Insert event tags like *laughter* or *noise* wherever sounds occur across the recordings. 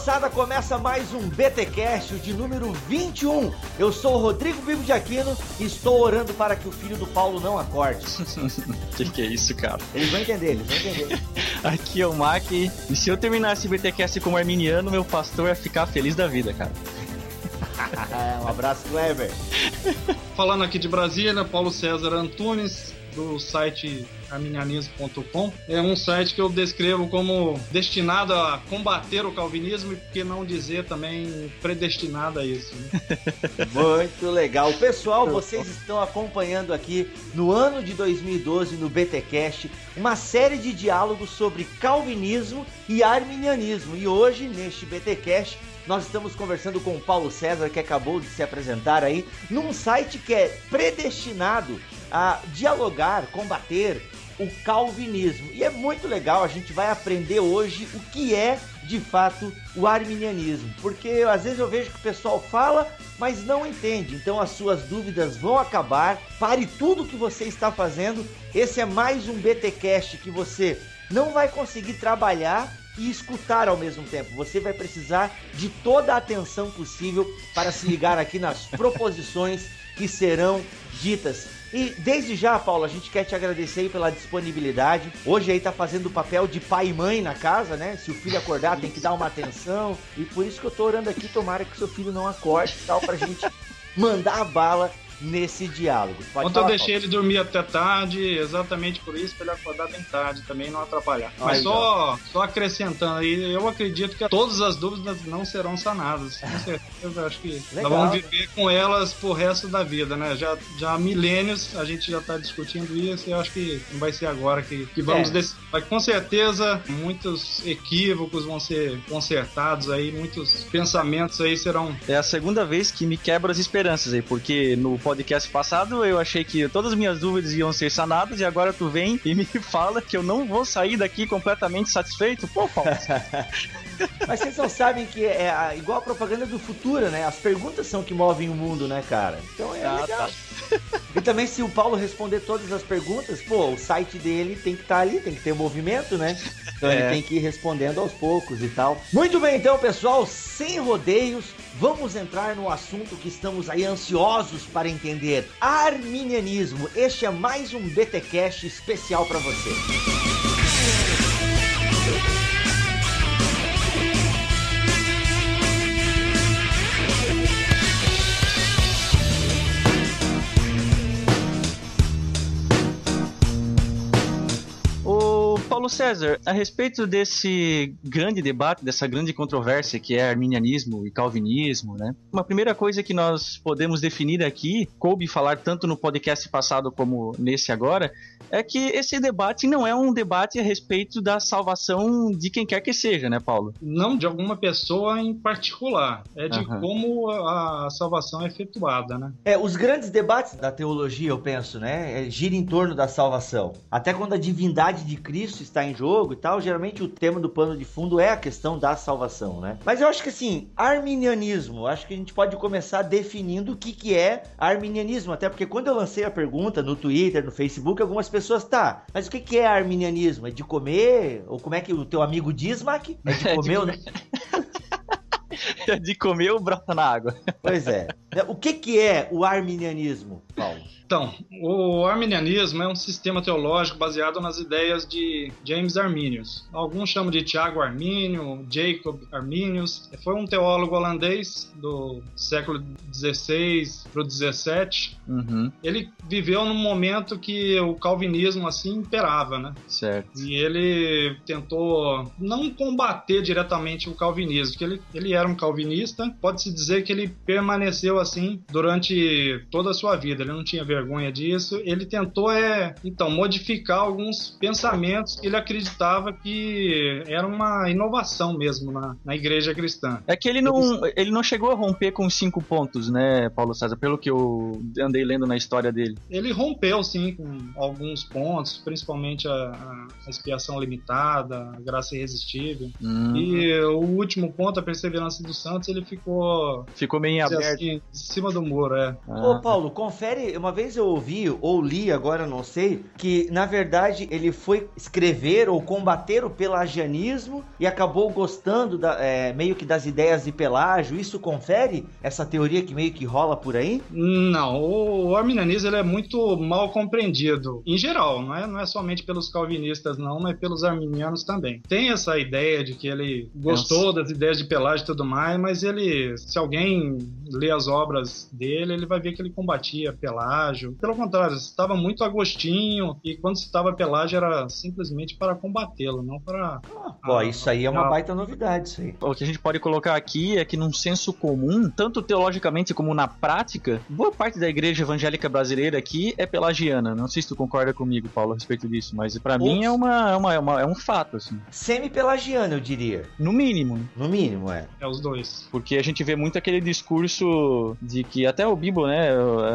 moçada, começa mais um BTcast de número 21. Eu sou o Rodrigo Bibo de Aquino e estou orando para que o filho do Paulo não acorde. *laughs* que que é isso, cara? Eles vão entender, eles vão entender. *laughs* Aqui é o Mac e se eu terminar esse BTcast como arminiano, meu pastor vai ficar feliz da vida, cara. *laughs* um abraço, Kleber. Falando aqui de Brasília, Paulo César Antunes, do site arminianismo.com. É um site que eu descrevo como destinado a combater o calvinismo e por que não dizer também predestinado a isso. Né? *laughs* Muito legal. Pessoal, vocês estão acompanhando aqui no ano de 2012 no BTcast uma série de diálogos sobre calvinismo e arminianismo. E hoje, neste BTcast, nós estamos conversando com o Paulo César, que acabou de se apresentar aí, num site que é predestinado a dialogar, combater o calvinismo. E é muito legal, a gente vai aprender hoje o que é de fato o arminianismo, porque às vezes eu vejo que o pessoal fala, mas não entende. Então as suas dúvidas vão acabar. Pare tudo que você está fazendo. Esse é mais um BTcast que você não vai conseguir trabalhar e escutar ao mesmo tempo. Você vai precisar de toda a atenção possível para se ligar aqui nas *laughs* proposições que serão ditas. E desde já, Paulo, a gente quer te agradecer pela disponibilidade. Hoje aí tá fazendo o papel de pai e mãe na casa, né? Se o filho acordar, tem que dar uma atenção. E por isso que eu tô orando aqui, tomara que seu filho não acorde e tal, pra gente mandar a bala nesse diálogo. Pode Ontem eu deixei Paulo. ele dormir até tarde, exatamente por isso, para ele acordar bem tarde também, não atrapalhar. Mas só, só acrescentando aí, eu acredito que todas as dúvidas não serão sanadas. Com *laughs* certeza, acho que Legal. nós vamos viver com elas por resto da vida, né? Já, já há milênios a gente já está discutindo isso e eu acho que não vai ser agora que, que vamos é. decidir. Mas com certeza muitos equívocos vão ser consertados aí, muitos pensamentos aí serão. É a segunda vez que me quebra as esperanças aí, porque no podcast passado eu achei que todas as minhas dúvidas iam ser sanadas e agora tu vem e me *laughs* fala que eu não vou sair daqui completamente satisfeito. Pô, Paulo. *laughs* Mas vocês não sabem que é a, igual a propaganda do futuro, né? As perguntas são que movem o mundo, né, cara? Então é ah, legal. Tá. *laughs* E também se o Paulo responder todas as perguntas, pô, o site dele tem que estar tá ali, tem que ter movimento, né? Então é. ele tem que ir respondendo aos poucos e tal. Muito bem, então, pessoal, sem rodeios, vamos entrar no assunto que estamos aí ansiosos para entender: arminianismo. Este é mais um BTcast especial para você. Paulo César, a respeito desse grande debate, dessa grande controvérsia que é arminianismo e calvinismo, né? Uma primeira coisa que nós podemos definir aqui, coube falar tanto no podcast passado como nesse agora, é que esse debate não é um debate a respeito da salvação de quem quer que seja, né, Paulo? Não de alguma pessoa em particular, é de uhum. como a salvação é efetuada, né? É, os grandes debates da teologia, eu penso, né, é, gira em torno da salvação. Até quando a divindade de Cristo está em jogo e tal, geralmente o tema do pano de fundo é a questão da salvação, né? Mas eu acho que assim, arminianismo, acho que a gente pode começar definindo o que, que é arminianismo, até porque quando eu lancei a pergunta no Twitter, no Facebook, algumas pessoas, tá, mas o que, que é arminianismo? É de comer? Ou como é que o teu amigo diz, Mac? É de comer, *laughs* é de... né? *laughs* é de comer ou brota na água? Pois é. O que, que é o arminianismo, Paulo? Então, o arminianismo é um sistema teológico baseado nas ideias de James Arminius. Alguns chamam de Tiago Armínio, Jacob Arminius. Foi um teólogo holandês do século XVI para o XVII. Uhum. Ele viveu num momento que o calvinismo assim imperava, né? Certo. E ele tentou não combater diretamente o calvinismo, porque ele, ele era um calvinista. Pode-se dizer que ele permaneceu assim durante toda a sua vida. Ele não tinha vergonha vergonha disso. Ele tentou, é, então, modificar alguns pensamentos que ele acreditava que era uma inovação mesmo na, na igreja cristã. É que ele não, ele não chegou a romper com cinco pontos, né, Paulo César, pelo que eu andei lendo na história dele. Ele rompeu, sim, com alguns pontos, principalmente a, a expiação limitada, a graça irresistível. Hum. E o último ponto, a perseverança dos santos, ele ficou... Ficou meio aberto. Assim, em cima do muro, é. Ah. Ô, Paulo, confere, uma vez vez eu ouvi ou li, agora não sei, que na verdade ele foi escrever ou combater o pelagianismo e acabou gostando da, é, meio que das ideias de Pelágio. Isso confere essa teoria que meio que rola por aí? Não, o arminianismo ele é muito mal compreendido em geral, não é, não é somente pelos calvinistas não, mas pelos arminianos também. Tem essa ideia de que ele gostou Nossa. das ideias de Pelágio e tudo mais, mas ele, se alguém lê as obras dele, ele vai ver que ele combatia Pelágio. Pelo contrário, estava muito agostinho e quando se estava Pelágio era simplesmente para combatê-lo, não para. Ah, pô, a, isso aí é uma baita novidade, isso aí. O que a gente pode colocar aqui é que num senso comum, tanto teologicamente como na prática, boa parte da igreja evangélica brasileira aqui é pelagiana. Não sei se tu concorda comigo, Paulo, a respeito disso, mas para mim é, uma, é, uma, é, uma, é um fato, assim. Semi-pelagiana, eu diria. No mínimo. No mínimo, é. É os dois. Porque a gente vê muito aquele discurso de que até o Bibo, né,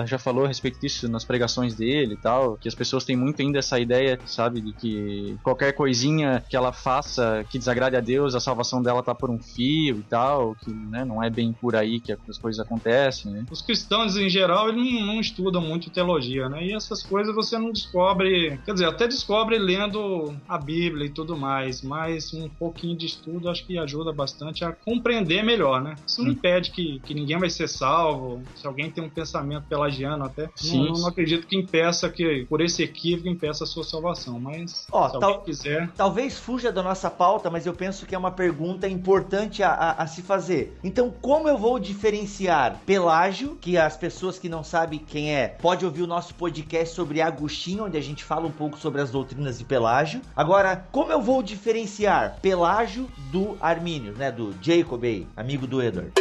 já falou a respeito disso nas pregações dele e tal, que as pessoas têm muito ainda essa ideia, sabe, de que qualquer coisinha que ela faça que desagrade a Deus, a salvação dela tá por um fio e tal, que né, não é bem por aí que as coisas acontecem, né? Os cristãos em geral não, não estudam muito teologia, né? E essas coisas você não descobre, quer dizer, até descobre lendo a Bíblia e tudo mais, mas um pouquinho de estudo acho que ajuda bastante a compreender melhor, né? Isso não hum. impede que, que ninguém vai ser salvo, se alguém tem um pensamento pelagiano até, Sim. Não, não acredito que impeça que, por esse equívoco, impeça a sua salvação, mas Ó, se tal, quiser... Talvez fuja da nossa pauta, mas eu penso que é uma pergunta importante a, a, a se fazer. Então, como eu vou diferenciar Pelágio, que as pessoas que não sabem quem é, pode ouvir o nosso podcast sobre Agostinho, onde a gente fala um pouco sobre as doutrinas de Pelágio. Agora, como eu vou diferenciar Pelágio do Armínio, né, do Jacob aí, amigo do Edward?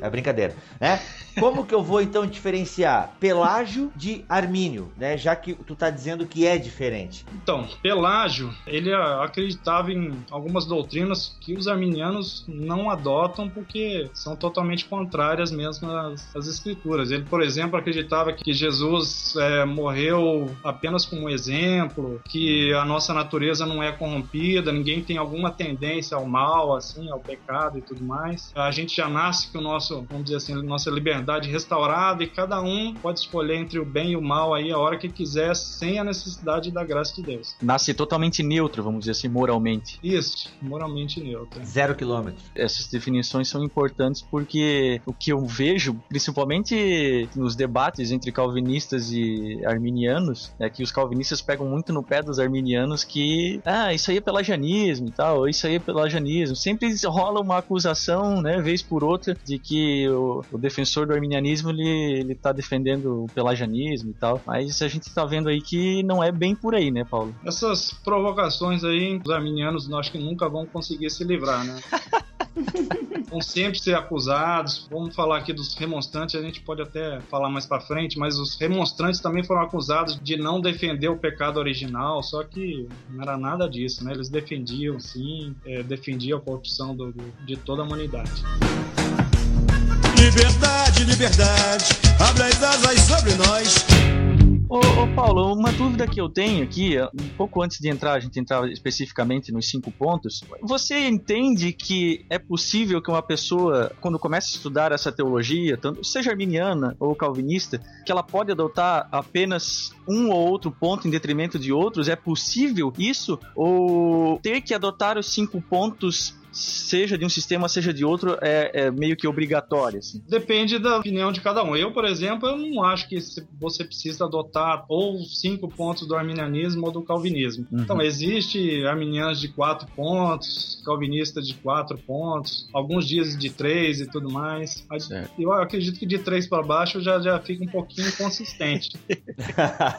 É brincadeira, né? Como que eu vou então diferenciar Pelágio de Armínio, né? Já que tu tá dizendo que é diferente. Então, Pelágio, ele acreditava em algumas doutrinas que os arminianos não adotam porque são totalmente contrárias mesmo às, às escrituras. Ele, por exemplo, acreditava que Jesus é, morreu apenas como exemplo, que a nossa natureza não é corrompida, ninguém tem alguma tendência ao mal, assim, ao pecado e tudo mais. A gente já nasce com o nosso, vamos dizer assim, nossa liberdade restaurada e cada um pode escolher entre o bem e o mal aí a hora que quiser, sem a necessidade da graça de Deus. Nasce totalmente neutro, vamos dizer assim, moralmente. Isso, moralmente neutro. Zero quilômetro. Essas definições são importantes porque o que eu vejo, principalmente nos debates entre calvinistas e arminianos, é que os calvinistas pegam muito no pé dos arminianos que, ah, isso aí é pelagianismo e tal, isso aí é pelagianismo. Sempre rola uma acusação, né, vez por outra, de que o, o defensor do arminianismo ele, ele tá defendendo o pelagianismo e tal, mas a gente tá vendo aí que não é bem por aí, né, Paulo? Essas provocações aí, os arminianos, acho que nunca vão conseguir se livrar, né? *laughs* vão sempre ser acusados. Vamos falar aqui dos remonstrantes, a gente pode até falar mais para frente, mas os remonstrantes também foram acusados de não defender o pecado original, só que não era nada disso, né? Eles defendiam, sim, é, defendiam a corrupção do, de toda a humanidade. Liberdade, liberdade, abre as asas sobre nós. Ô, ô, Paulo, uma dúvida que eu tenho aqui, um pouco antes de entrar, a gente entrar especificamente nos cinco pontos, você entende que é possível que uma pessoa, quando começa a estudar essa teologia, tanto seja arminiana ou calvinista, que ela pode adotar apenas um ou outro ponto em detrimento de outros? É possível isso? Ou ter que adotar os cinco pontos seja de um sistema, seja de outro, é, é meio que obrigatória. Assim. Depende da opinião de cada um. Eu, por exemplo, eu não acho que você precisa adotar ou cinco pontos do arminianismo ou do calvinismo. Uhum. Então, existe arminianos de quatro pontos, calvinistas de quatro pontos, alguns dizem de três e tudo mais. Mas eu acredito que de três para baixo já, já fica um pouquinho inconsistente. *laughs*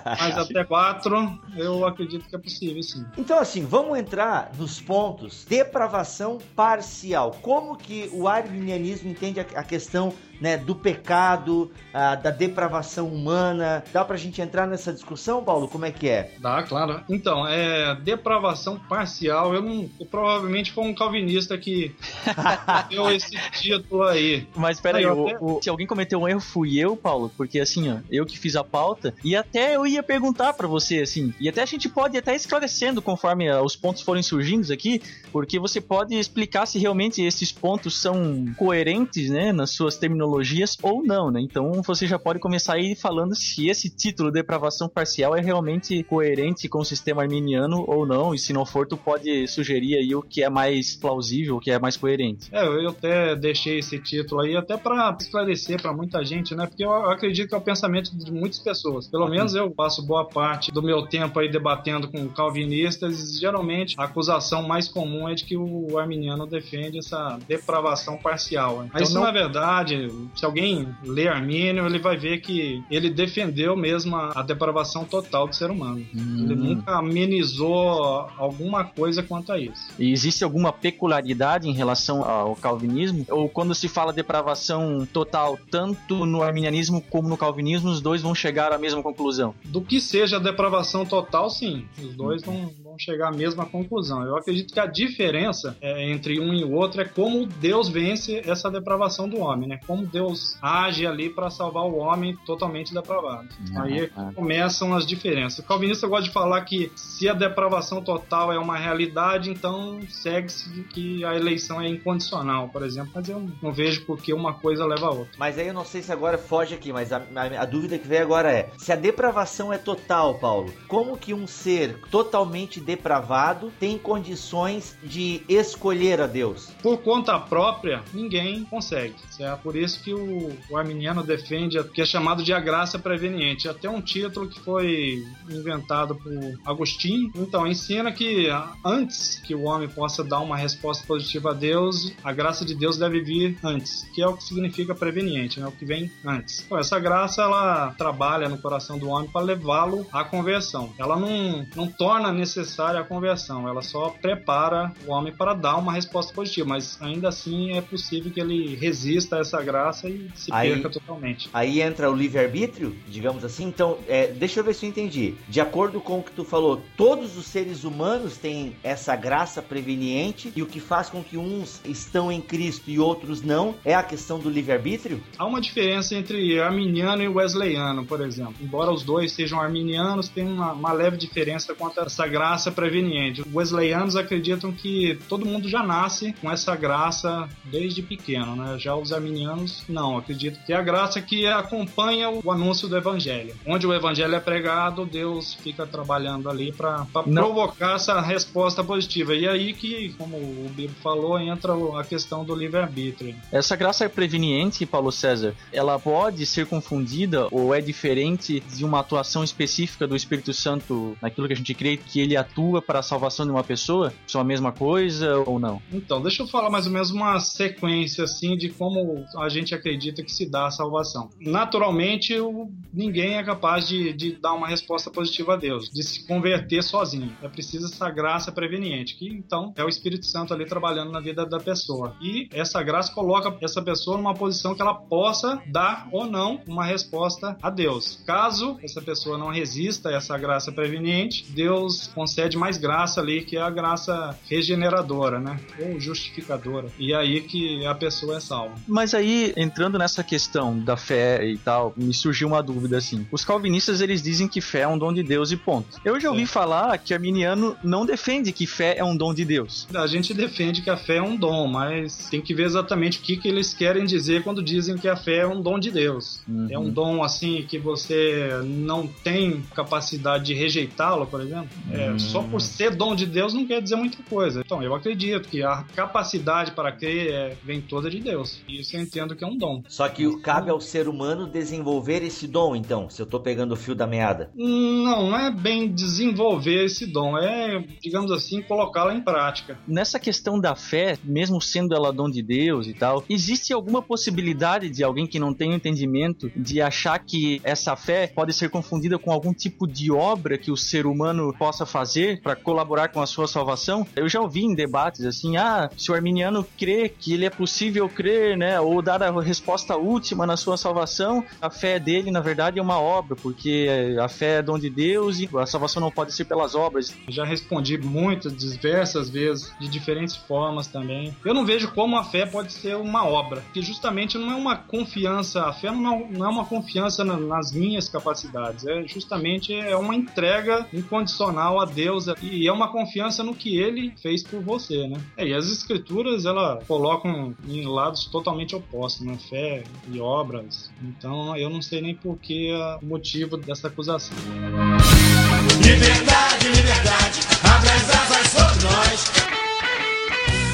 Mas até quatro, eu acredito que é possível, sim. Então, assim, vamos entrar nos pontos depravação parcial. Como que o arminianismo entende a questão né, do pecado, a, da depravação humana. Dá pra gente entrar nessa discussão, Paulo? Como é que é? Dá, claro. Então, é depravação parcial. Eu não. Eu provavelmente foi um calvinista que *laughs* deu esse título aí. Mas peraí, aí, até... se alguém cometeu um erro, fui eu, Paulo, porque assim, ó, eu que fiz a pauta, e até eu ia perguntar para você, assim, e até a gente pode até esclarecendo conforme os pontos forem surgindo aqui, porque você pode explicar se realmente esses pontos são coerentes, né, nas suas terminologias genealogias ou não, né? Então você já pode começar aí falando se esse título depravação parcial é realmente coerente com o sistema arminiano ou não, e se não for, tu pode sugerir aí o que é mais plausível, o que é mais coerente. É, eu até deixei esse título aí até para esclarecer para muita gente, né? Porque eu acredito que é o pensamento de muitas pessoas. Pelo menos eu passo boa parte do meu tempo aí debatendo com calvinistas, geralmente a acusação mais comum é de que o arminiano defende essa depravação parcial. Né? Mas então, não... na verdade, se alguém lê Armínio, ele vai ver que ele defendeu mesmo a, depravação total do ser humano. Hum. Ele nunca amenizou alguma coisa quanto a isso. E existe alguma peculiaridade em relação ao calvinismo? Ou quando se fala depravação total, tanto no arminianismo como no calvinismo, os dois vão chegar à mesma conclusão? Do que seja a depravação total, sim. Os dois vão, vão chegar à mesma conclusão. Eu acredito que a diferença é, entre um e o outro é como Deus vence essa depravação do homem, né? Como Deus age ali para salvar o homem totalmente depravado. Uhum. Aí começam as diferenças. O calvinista gosta de falar que se a depravação total é uma realidade, então segue-se que a eleição é incondicional, por exemplo. Mas eu não vejo por que uma coisa leva a outra. Mas aí eu não sei se agora foge aqui, mas a, a, a dúvida que vem agora é: se a depravação é total, Paulo, como que um ser totalmente depravado tem condições de escolher a Deus? Por conta própria, ninguém consegue. É por isso que o, o arminiano defende o que é chamado de a graça preveniente. Até um título que foi inventado por Agostinho. Então, ensina que antes que o homem possa dar uma resposta positiva a Deus, a graça de Deus deve vir antes, que é o que significa preveniente, né? o que vem antes. Então, essa graça ela trabalha no coração do homem para levá-lo à conversão. Ela não, não torna necessária a conversão, ela só prepara o homem para dar uma resposta positiva, mas ainda assim é possível que ele resista a essa graça e se aí, perca totalmente. Aí entra o livre-arbítrio, digamos assim. Então, é, deixa eu ver se eu entendi. De acordo com o que tu falou, todos os seres humanos têm essa graça preveniente e o que faz com que uns estão em Cristo e outros não é a questão do livre-arbítrio? Há uma diferença entre arminiano e wesleyano, por exemplo. Embora os dois sejam arminianos, tem uma, uma leve diferença quanto a essa graça preveniente. Os wesleyanos acreditam que todo mundo já nasce com essa graça desde pequeno, né? Já os arminianos não, acreditam que é a graça que acompanha o anúncio do evangelho. Onde o evangelho é pregado, Deus fica trabalhando ali para provocar essa resposta positiva. E aí que, como o Bibo falou, entra a questão do livre-arbítrio. Essa graça é preveniente, Paulo César, ela pode ser confundida ou é diferente de uma atuação específica do Espírito Santo naquilo que a gente crê que ele atua para a salvação de uma pessoa? São a mesma coisa ou não? Então, deixa eu falar mais ou menos uma sequência assim de como a gente acredita que se dá a salvação. Naturalmente, ninguém é capaz de, de dar uma resposta positiva a Deus, de se converter sozinho. É preciso essa graça preveniente, que então é o Espírito Santo ali trabalhando na vida da pessoa. E essa graça coloca essa pessoa numa posição que ela possa dar ou não uma resposta a Deus. Caso essa pessoa não resista a essa graça preveniente, Deus concede mais graça ali, que é a graça regeneradora, né? Ou justificadora. E é aí que a pessoa é salva. Mas aí, entrando nessa questão da fé e tal, me surgiu uma dúvida assim. Os calvinistas, eles dizem que fé é um dom de Deus e ponto. Eu já ouvi é. falar que arminiano não defende que fé é um dom de Deus. A gente defende que a fé é um dom, mas tem que ver exatamente o que, que eles querem dizer quando dizem que a fé é um dom de Deus. Uhum. É um dom assim que você não tem capacidade de rejeitá-lo, por exemplo. É, uhum. Só por ser dom de Deus não quer dizer muita coisa. Então, eu acredito que a capacidade para crer é, vem toda de Deus. E isso eu entendo que é um dom. Só que cabe ao ser humano desenvolver esse dom, então, se eu tô pegando o fio da meada. Não, não é bem desenvolver esse dom, é, digamos assim, colocá-lo em prática. Nessa questão da fé, mesmo sendo ela dom de Deus e tal, existe alguma possibilidade de alguém que não tem entendimento de achar que essa fé pode ser confundida com algum tipo de obra que o ser humano possa fazer para colaborar com a sua salvação? Eu já ouvi em debates assim, ah, se o arminiano crê que ele é possível crer, né, ou dar a resposta última na sua salvação, a fé dele, na verdade, é uma obra, porque a fé é dom de Deus e a salvação não pode ser pelas obras. Já respondi muitas, diversas vezes, de diferentes formas também. Eu não vejo como a fé pode ser uma obra, que justamente não é uma confiança, a fé não é uma confiança nas minhas capacidades, é justamente é uma entrega incondicional a Deus E é uma confiança no que ele fez por você, né? É, e as escrituras, ela colocam em lados totalmente opostos, né? Fé e obras. Então, eu não sei nem por que o motivo dessa acusação. Liberdade, liberdade,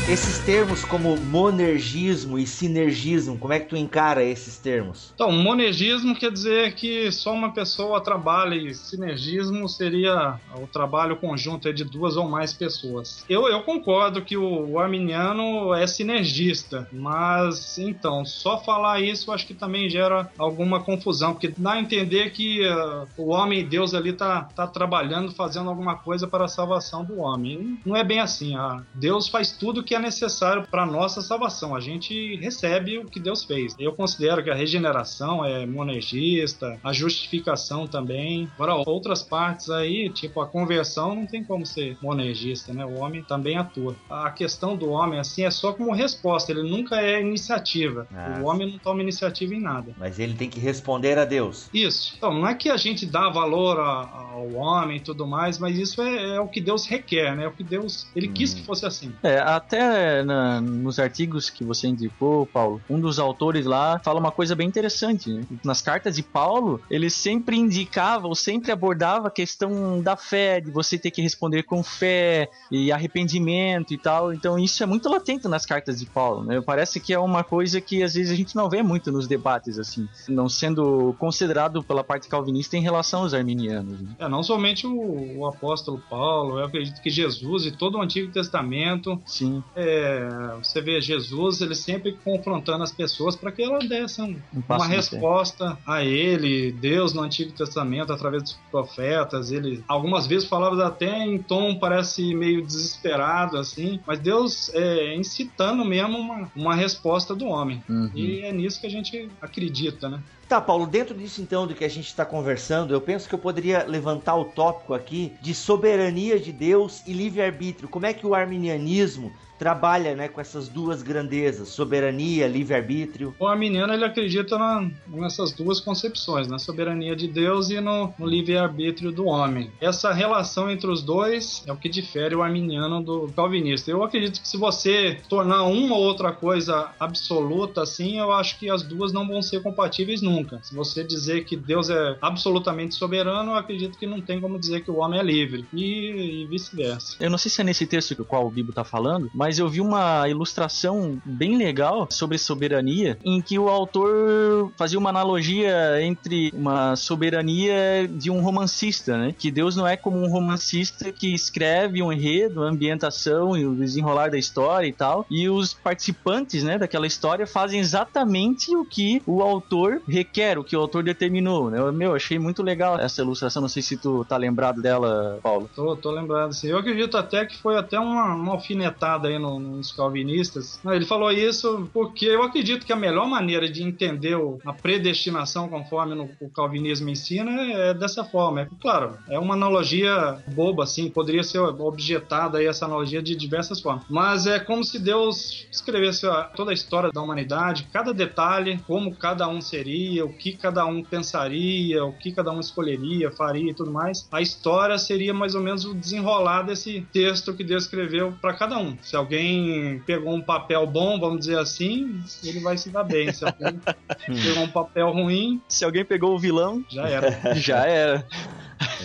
Esses termos como monergismo e sinergismo, como é que tu encara esses termos? Então, monergismo quer dizer que só uma pessoa trabalha e sinergismo seria o trabalho conjunto de duas ou mais pessoas. Eu, eu concordo que o, o arminiano é sinergista, mas então, só falar isso acho que também gera alguma confusão, porque dá a entender que uh, o homem e Deus ali tá, tá trabalhando, fazendo alguma coisa para a salvação do homem. Não é bem assim. Uh, Deus faz tudo que é necessário para nossa salvação. A gente recebe o que Deus fez. Eu considero que a regeneração é monergista, a justificação também. Agora, outras partes aí, tipo a conversão, não tem como ser monergista, né? O homem também atua. A questão do homem, assim, é só como resposta, ele nunca é iniciativa. Ah. O homem não toma iniciativa em nada. Mas ele tem que responder a Deus. Isso. Então, não é que a gente dá valor a, ao homem e tudo mais, mas isso é, é, o que Deus requer, né? É o que Deus, ele hum. quis que fosse assim. É, até na, nos artigos que você indicou, Paulo, um dos autores lá fala uma coisa bem interessante. Né? Nas cartas de Paulo, ele sempre indicava ou sempre abordava a questão da fé, de você ter que responder com fé e arrependimento e tal. Então isso é muito latente nas cartas de Paulo. Né? Parece que é uma coisa que às vezes a gente não vê muito nos debates, assim, não sendo considerado pela parte calvinista em relação aos arminianos. Né? É, não somente o, o apóstolo Paulo, eu acredito que Jesus e todo o Antigo Testamento Sim é, você vê Jesus, ele sempre confrontando as pessoas para que elas dessem um uma resposta a ele, Deus no Antigo Testamento, através dos profetas. Ele algumas vezes falava até em tom parece meio desesperado, assim, mas Deus é incitando mesmo uma, uma resposta do homem. Uhum. E é nisso que a gente acredita, né? Tá, Paulo, dentro disso então do que a gente está conversando, eu penso que eu poderia levantar o tópico aqui de soberania de Deus e livre-arbítrio. Como é que o arminianismo trabalha né, com essas duas grandezas, soberania, livre-arbítrio. O arminiano ele acredita na, nessas duas concepções, na soberania de Deus e no, no livre-arbítrio do homem. Essa relação entre os dois é o que difere o arminiano do calvinista. Eu acredito que se você tornar uma ou outra coisa absoluta assim, eu acho que as duas não vão ser compatíveis nunca. Se você dizer que Deus é absolutamente soberano, eu acredito que não tem como dizer que o homem é livre e, e vice-versa. Eu não sei se é nesse texto do qual o Bibo está falando, mas mas eu vi uma ilustração bem legal sobre soberania, em que o autor fazia uma analogia entre uma soberania de um romancista, né? Que Deus não é como um romancista que escreve um enredo, a ambientação e o desenrolar da história e tal, e os participantes, né, daquela história fazem exatamente o que o autor requer, o que o autor determinou, né? Meu, achei muito legal essa ilustração, não sei se tu tá lembrado dela, Paulo. Tô, tô lembrado, sim. Eu acredito até que foi até uma, uma alfinetada aí no, nos calvinistas. Ele falou isso porque eu acredito que a melhor maneira de entender a predestinação, conforme no, o calvinismo ensina, é dessa forma. É, claro, é uma analogia boba, assim, poderia ser objetada aí essa analogia de diversas formas. Mas é como se Deus escrevesse toda a história da humanidade, cada detalhe, como cada um seria, o que cada um pensaria, o que cada um escolheria, faria e tudo mais. A história seria mais ou menos o desenrolar desse texto que Deus escreveu para cada um. Se alguém pegou um papel bom, vamos dizer assim, ele vai se dar bem. Se alguém *laughs* pegou um papel ruim. Se alguém pegou o vilão, já era. *laughs* já era.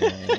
É,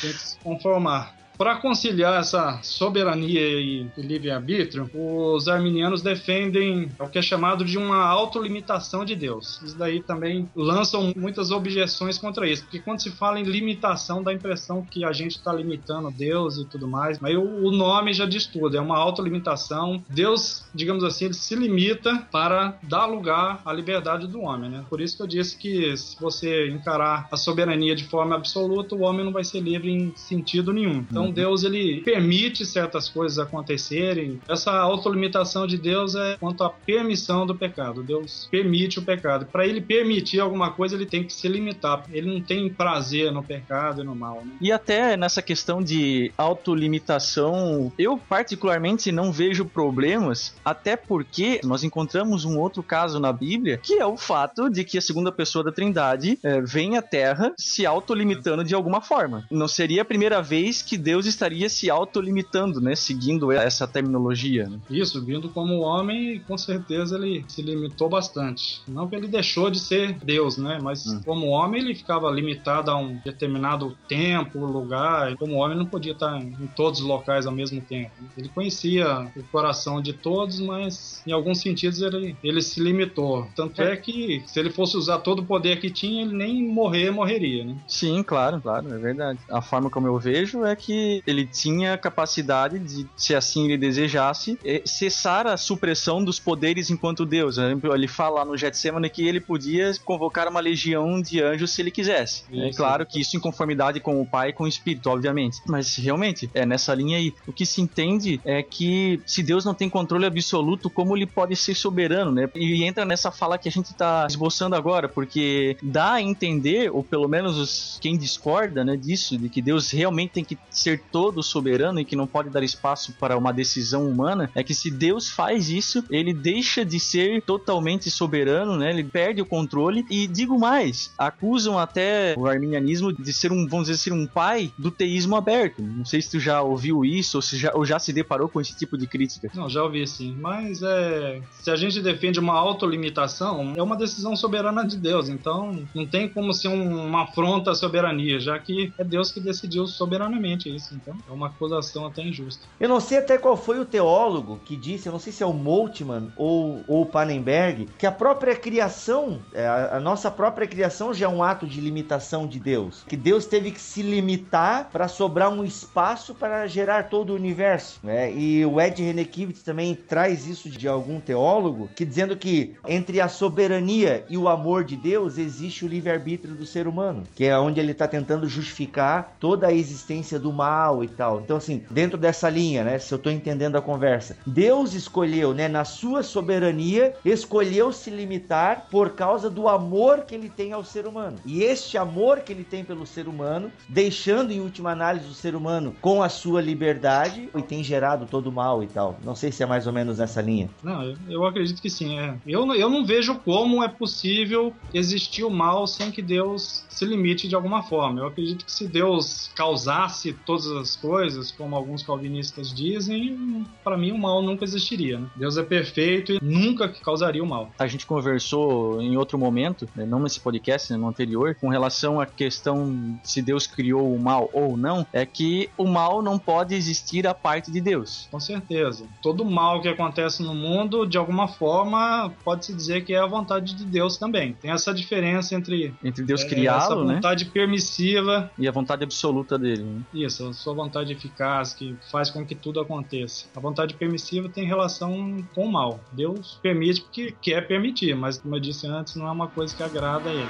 tem que se conformar. Para conciliar essa soberania e livre-arbítrio, os arminianos defendem o que é chamado de uma autolimitação de Deus. Isso daí também lançam muitas objeções contra isso, porque quando se fala em limitação, dá a impressão que a gente está limitando Deus e tudo mais, mas o nome já diz tudo, é uma autolimitação. Deus, digamos assim, ele se limita para dar lugar à liberdade do homem, né? Por isso que eu disse que se você encarar a soberania de forma absoluta, o homem não vai ser livre em sentido nenhum. Então, então Deus ele permite certas coisas acontecerem. Essa autolimitação de Deus é quanto à permissão do pecado. Deus permite o pecado. Para ele permitir alguma coisa, ele tem que se limitar. Ele não tem prazer no pecado e no mal. Né? E até nessa questão de autolimitação, eu particularmente não vejo problemas, até porque nós encontramos um outro caso na Bíblia, que é o fato de que a segunda pessoa da Trindade é, vem à Terra se autolimitando de alguma forma. Não seria a primeira vez que Deus Deus estaria se autolimitando, né? Seguindo essa terminologia. Né? Isso, vindo como homem, com certeza ele se limitou bastante. Não que ele deixou de ser Deus, né? Mas hum. como homem ele ficava limitado a um determinado tempo, lugar. Como homem não podia estar em todos os locais ao mesmo tempo. Ele conhecia o coração de todos, mas em alguns sentidos ele, ele se limitou. Tanto é. é que se ele fosse usar todo o poder que tinha, ele nem morrer morreria, né? Sim, claro, claro, é verdade. A forma como eu vejo é que ele tinha capacidade de, se assim ele desejasse, é, cessar a supressão dos poderes enquanto Deus. Ele fala no Getsemane que ele podia convocar uma legião de anjos se ele quisesse. É claro que isso em conformidade com o Pai e com o Espírito, obviamente. Mas realmente, é nessa linha aí. O que se entende é que se Deus não tem controle absoluto, como ele pode ser soberano, né? E entra nessa fala que a gente está esboçando agora, porque dá a entender, ou pelo menos os, quem discorda né, disso, de que Deus realmente tem que ser todo soberano e que não pode dar espaço para uma decisão humana, é que se Deus faz isso, ele deixa de ser totalmente soberano, né? Ele perde o controle e digo mais, acusam até o arminianismo de ser um, vamos dizer assim, um pai do teísmo aberto. Não sei se tu já ouviu isso ou, se já, ou já se deparou com esse tipo de crítica. Não, já ouvi sim, mas é, se a gente defende uma autolimitação, é uma decisão soberana de Deus, então não tem como ser um, uma afronta à soberania, já que é Deus que decidiu soberanamente isso, então é uma acusação até injusta. Eu não sei até qual foi o teólogo que disse, eu não sei se é o Moltmann ou, ou o Pannenberg, que a própria criação, é, a, a nossa própria criação já é um ato de limitação de Deus, que Deus teve que se limitar para sobrar um espaço para gerar todo o universo, né? E o Ed Renekiewicz também traz isso de algum teólogo, que dizendo que entre a soberania e o amor de Deus existe o livre-arbítrio do ser humano, que é onde ele está tentando justificar toda a existência do mal e tal. Então assim, dentro dessa linha, né, se eu estou entendendo a conversa, Deus escolheu, né, na sua soberania, escolheu se limitar por causa do amor que ele tem ao ser humano. E este amor que ele tem pelo ser humano, deixando em última análise o ser humano com a sua liberdade e tem gerado todo o mal e tal. Não sei se é mais ou menos nessa linha. Não, eu acredito que sim. É. Eu, eu não vejo como é possível existir o mal sem que Deus se limite de alguma forma. Eu acredito que se Deus causasse todas as coisas, como alguns calvinistas dizem, para mim o mal nunca existiria. Né? Deus é perfeito e nunca causaria o mal. A gente conversou em outro momento, né, não nesse podcast, né, no anterior, com relação à questão se Deus criou o mal ou não, é que o mal não pode existir a parte de Deus. Com certeza. Todo mal que acontece no mundo, de alguma forma, pode-se dizer que é a vontade de Deus também. Tem essa diferença entre, entre Deus é, criá-lo, né? vontade permissiva e a vontade absoluta dele. Né? Isso, a sua vontade eficaz que faz com que tudo aconteça. A vontade permissiva tem relação com o mal. Deus permite porque quer permitir, mas como eu disse antes, não é uma coisa que agrada a ele.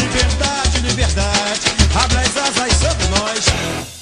Liberdade, liberdade, abra as asas sobre nós.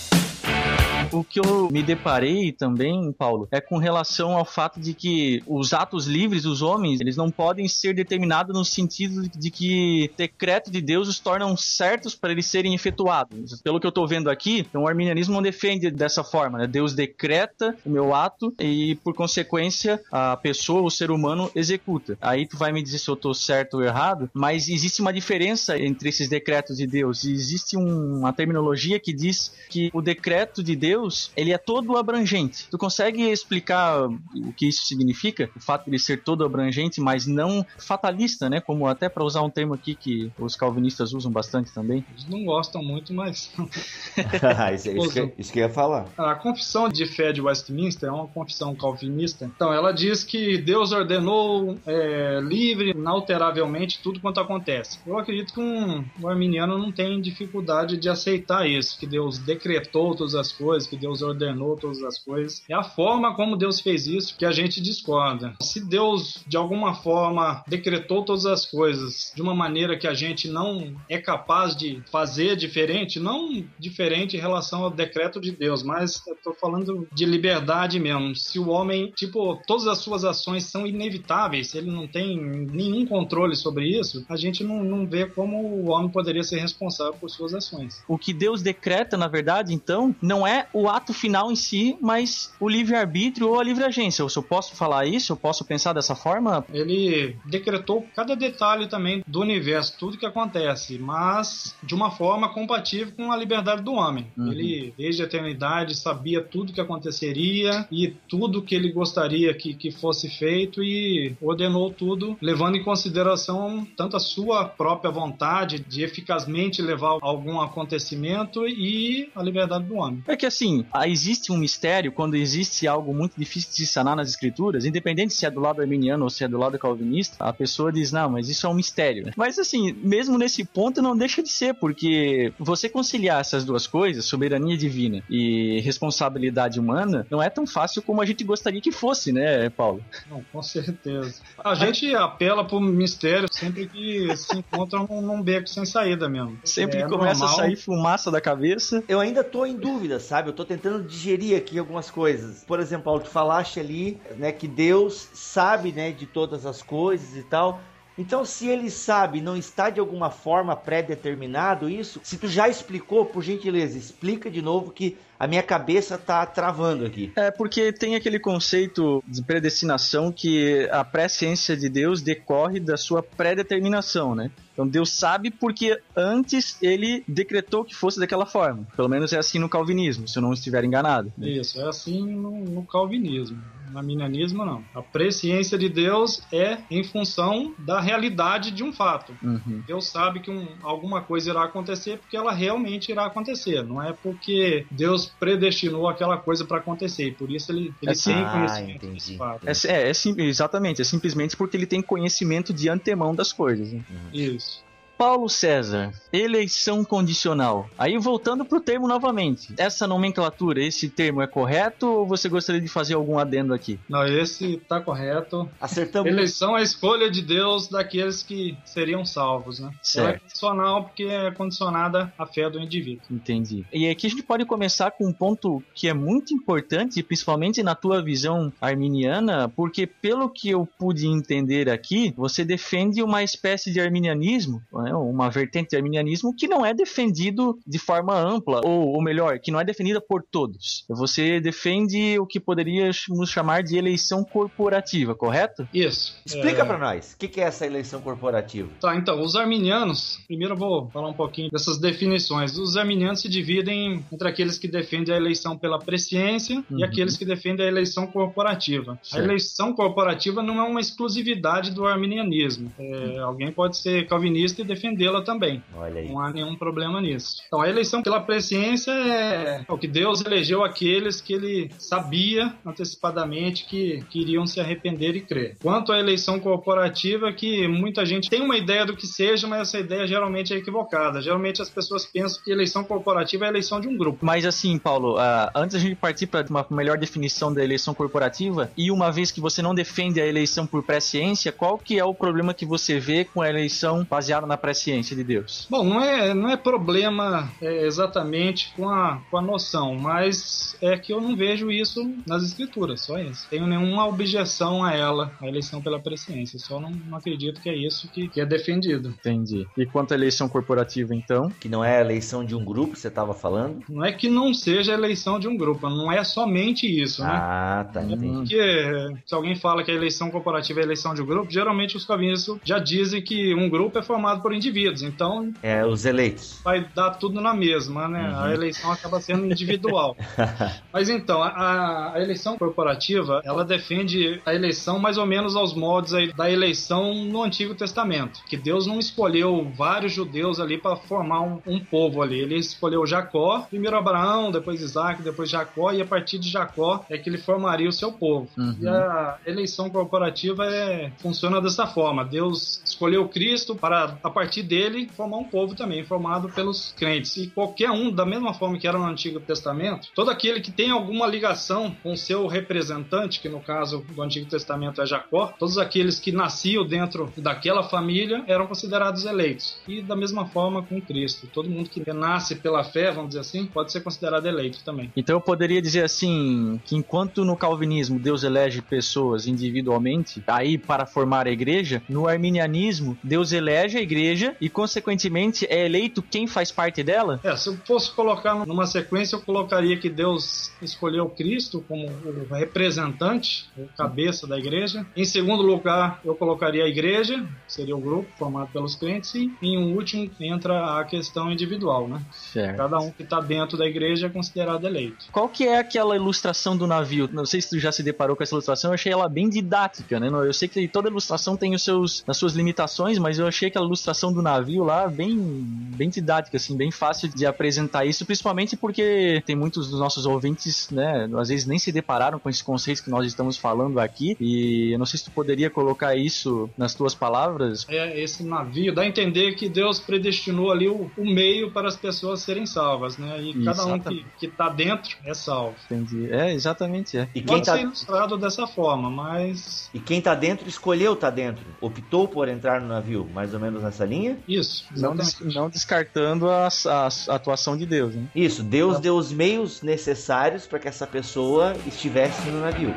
O que eu me deparei também, Paulo, é com relação ao fato de que os atos livres dos homens, eles não podem ser determinados no sentido de que decreto de Deus os tornam certos para eles serem efetuados. Pelo que eu estou vendo aqui, então o arminianismo não defende dessa forma, né? Deus decreta o meu ato e, por consequência, a pessoa, o ser humano, executa. Aí tu vai me dizer se eu estou certo ou errado, mas existe uma diferença entre esses decretos de Deus. Existe uma terminologia que diz que o decreto de Deus Deus, ele é todo abrangente. Tu consegue explicar o que isso significa? O fato de ele ser todo abrangente, mas não fatalista, né? Como até para usar um termo aqui que os calvinistas usam bastante também. Eles não gostam muito, mas. *laughs* isso, isso, que, isso que eu ia falar. A confissão de fé de Westminster é uma confissão calvinista. Então, ela diz que Deus ordenou é, livre, inalteravelmente, tudo quanto acontece. Eu acredito que um, um arminiano não tem dificuldade de aceitar isso, que Deus decretou todas as coisas, que Deus ordenou todas as coisas. É a forma como Deus fez isso que a gente discorda. Se Deus, de alguma forma, decretou todas as coisas de uma maneira que a gente não é capaz de fazer diferente, não diferente em relação ao decreto de Deus, mas eu tô falando de liberdade mesmo. Se o homem, tipo, todas as suas ações são inevitáveis, ele não tem nenhum controle sobre isso, a gente não, não vê como o homem poderia ser responsável por suas ações. O que Deus decreta, na verdade, então, não é o ato final em si, mas o livre-arbítrio ou a livre agência. Eu, eu posso falar isso? Eu posso pensar dessa forma? Ele decretou cada detalhe também do universo, tudo que acontece, mas de uma forma compatível com a liberdade do homem. Uhum. Ele, desde a eternidade, sabia tudo que aconteceria e tudo que ele gostaria que, que fosse feito e ordenou tudo, levando em consideração tanto a sua própria vontade de eficazmente levar algum acontecimento e a liberdade do homem. É que assim, existe um mistério quando existe algo muito difícil de sanar nas escrituras, independente se é do lado arminiano ou se é do lado calvinista, a pessoa diz, não, mas isso é um mistério. Mas assim, mesmo nesse ponto não deixa de ser, porque você conciliar essas duas coisas, soberania divina e responsabilidade humana, não é tão fácil como a gente gostaria que fosse, né, Paulo? Não, com certeza. A gente apela pro mistério sempre que se encontra num, num beco sem saída mesmo. Sempre é que começa normal. a sair fumaça da cabeça. Eu ainda tô em dúvida, sabe? Eu tô tentando digerir aqui algumas coisas. Por exemplo, Paulo, tu falaste ali, né, que Deus sabe, né, de todas as coisas e tal. Então, se ele sabe, não está de alguma forma pré-determinado isso, se tu já explicou, por gentileza, explica de novo que a minha cabeça tá travando aqui. É porque tem aquele conceito de predestinação que a presciência de Deus decorre da sua pré-determinação, né? Então Deus sabe porque antes ele decretou que fosse daquela forma. Pelo menos é assim no calvinismo, se eu não estiver enganado. Isso, é assim no, no calvinismo. Arminianismo, não. A presciência de Deus é em função da realidade de um fato. Uhum. Deus sabe que um, alguma coisa irá acontecer porque ela realmente irá acontecer. Não é porque Deus predestinou aquela coisa para acontecer. E por isso ele, ele é tem ah, conhecimento desse fato. É, é, é, exatamente. É simplesmente porque ele tem conhecimento de antemão das coisas. Né? Uhum. Isso. Paulo César, eleição condicional. Aí voltando para o termo novamente, essa nomenclatura, esse termo é correto ou você gostaria de fazer algum adendo aqui? Não, esse está correto. Acertamos. Eleição é a escolha de Deus daqueles que seriam salvos, né? Certo. Ela é condicional porque é condicionada à fé do indivíduo. Entendi. E aqui a gente pode começar com um ponto que é muito importante, principalmente na tua visão arminiana, porque pelo que eu pude entender aqui, você defende uma espécie de arminianismo né, uma vertente de arminianismo que não é defendido de forma ampla, ou, ou melhor, que não é defendida por todos. Você defende o que poderíamos chamar de eleição corporativa, correto? Isso. Explica é... para nós, o que é essa eleição corporativa? Tá, então, os arminianos, primeiro eu vou falar um pouquinho dessas definições. Os arminianos se dividem entre aqueles que defendem a eleição pela presciência uhum. e aqueles que defendem a eleição corporativa. Certo. A eleição corporativa não é uma exclusividade do arminianismo. É, alguém pode ser calvinista e defendê-la também. Não há nenhum problema nisso. Então, a eleição pela presciência é o que Deus elegeu aqueles que ele sabia antecipadamente que, que iriam se arrepender e crer. Quanto à eleição corporativa, que muita gente tem uma ideia do que seja, mas essa ideia geralmente é equivocada. Geralmente as pessoas pensam que eleição corporativa é a eleição de um grupo. Mas assim, Paulo, uh, antes a gente partir para uma melhor definição da eleição corporativa, e uma vez que você não defende a eleição por presciência, qual que é o problema que você vê com a eleição baseada na presciência de Deus? Bom, não é, não é problema é, exatamente com a, com a noção, mas é que eu não vejo isso nas escrituras, só isso. Tenho nenhuma objeção a ela, a eleição pela presciência, só não, não acredito que é isso que, que é defendido. Entendi. E quanto à eleição corporativa, então? Que não é a eleição de um grupo, que você estava falando? Não é que não seja a eleição de um grupo, não é somente isso, né? Ah, tá, é entendi. Porque se alguém fala que a eleição corporativa é a eleição de um grupo, geralmente os calvinistas já dizem que um grupo é formado por indivíduos. Então. É, os eleitos. Vai dar tudo na mesma, né? Uhum. A eleição acaba sendo individual. *laughs* Mas então, a, a, eleição corporativa, ela defende a eleição mais ou menos aos modos aí da eleição no Antigo Testamento. Que Deus não escolheu vários judeus ali para formar um, um, povo ali. Ele escolheu Jacó, primeiro Abraão, depois Isaac, depois Jacó, e a partir de Jacó é que ele formaria o seu povo. Uhum. E a eleição corporativa é, funciona dessa forma. Deus escolheu Cristo para, a partir dele, formar um povo também, formado pelos crentes. E qualquer um, da mesma forma que era no Antigo Testamento, todo aquele que tem alguma ligação com seu representante, que no caso do Antigo Testamento é Jacó, todos aqueles que nasciam dentro daquela família eram considerados eleitos. E da mesma forma com Cristo. Todo mundo que nasce pela fé, vamos dizer assim, pode ser considerado eleito também. Então eu poderia dizer assim, que enquanto no calvinismo Deus elege pessoas individualmente, aí para formar a igreja, no arminianismo Deus elege a igreja igreja e, consequentemente, é eleito quem faz parte dela? É, se eu fosse colocar numa sequência, eu colocaria que Deus escolheu Cristo como o representante, o cabeça da igreja. Em segundo lugar, eu colocaria a igreja, seria o grupo formado pelos crentes, e em um último entra a questão individual, né? Certo. Cada um que está dentro da igreja é considerado eleito. Qual que é aquela ilustração do navio? Não sei se tu já se deparou com essa ilustração, eu achei ela bem didática, né? Eu sei que toda ilustração tem os seus, as suas limitações, mas eu achei aquela ilustração do navio lá bem, bem didática, assim, bem fácil de apresentar isso, principalmente porque tem muitos dos nossos ouvintes, né, às vezes nem se depararam com esses conceitos que nós estamos falando aqui, e eu não sei se tu poderia colocar isso nas tuas palavras. É, esse navio dá a entender que Deus predestinou ali o, o meio para as pessoas serem salvas, né? E cada um que, que tá dentro é salvo. Entendi. É, exatamente, é. E quem Pode tá... ser ilustrado dessa forma, mas... E quem tá dentro escolheu tá dentro, optou por entrar no navio, mais ou menos nessa linha? Isso, não, des não descartando a, a, a, atuação de Deus, né? Isso, Deus não. deu os meios necessários para que essa pessoa estivesse no navio.